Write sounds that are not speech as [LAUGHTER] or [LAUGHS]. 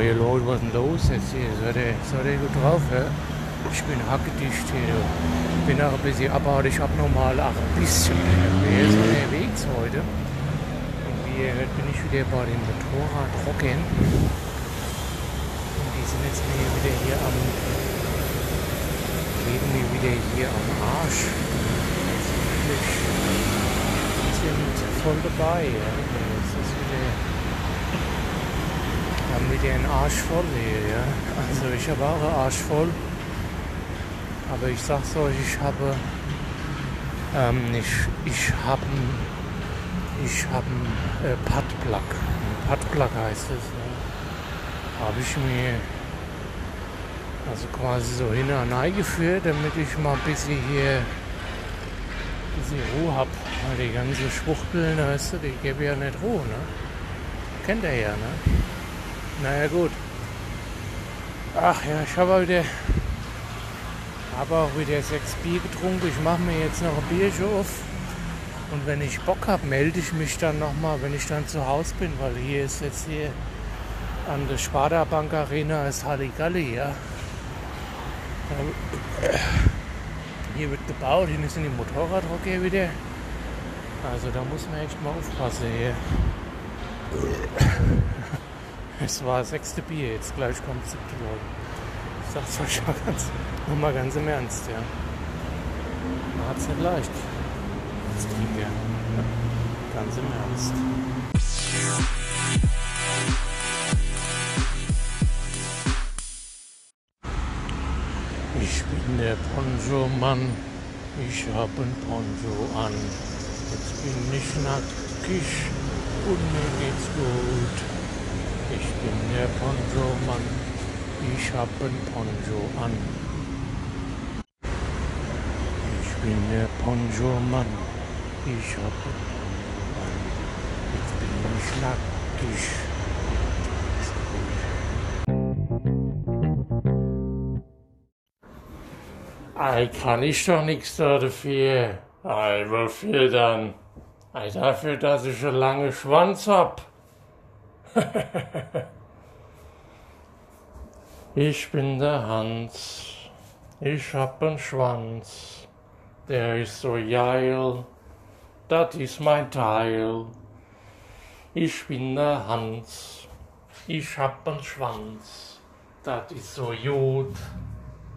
Hier Leute, was denn los jetzt hier? Seid ihr, seid ihr gut drauf, ja? Ich bin hackedicht hier, du. Bin auch ein bisschen aber ich habe normal auch ein bisschen so unterwegs heute. Und wie ihr hört, bin ich wieder bei den Motorradrockern. Und die sind jetzt mir wieder hier am legen mir wieder hier am Arsch. Die sind voll dabei, ja. Das ist wieder wir den Arsch voll hier, ja. Also ich habe auch einen Arsch voll. Aber ich sag's euch, ich habe ähm, ich, ich habe ich habe einen äh, Padplug. Padplug heißt es. Ja. Habe ich mir also quasi so hin und her geführt, damit ich mal ein bisschen hier ein bisschen Ruhe habe. Die ganze Schwuchteln, weißt du, die gebe ja nicht Ruhe, ne? Kennt ihr ja, ne? Naja gut. Ach ja, ich habe wieder habe auch wieder sechs Bier getrunken. Ich mache mir jetzt noch ein Bierchen auf. Und wenn ich Bock habe, melde ich mich dann nochmal, wenn ich dann zu Hause bin, weil hier ist jetzt hier an der Sparda Bank Arena ist Halligalli, ja. Hier wird gebaut, hier sind die Motorradhocker wieder. Also da muss man echt mal aufpassen hier. Es war das sechste Bier, jetzt gleich kommt siebte Leute. Ich sag's euch mal ganz, nur mal ganz im Ernst, ja. Man hat's nicht leicht. Als Trinker. Ganz im Ernst. Ich bin der Poncho-Mann. Ich hab ein Poncho an. Jetzt bin ich nackig und mir geht's gut. Ich bin der Poncho-Mann, ich hab ein Poncho an. Ich bin der Poncho-Mann, ich hab ein Poncho an. Jetzt bin ich nackig. Ei, kann ich doch nichts dafür. Ei, wofür dann? Ei, dafür, dass ich einen langen Schwanz hab. [LAUGHS] ich bin der Hans, ich hab einen Schwanz, der ist so geil, das ist mein Teil. Ich bin der Hans, ich hab einen Schwanz, das ist so gut,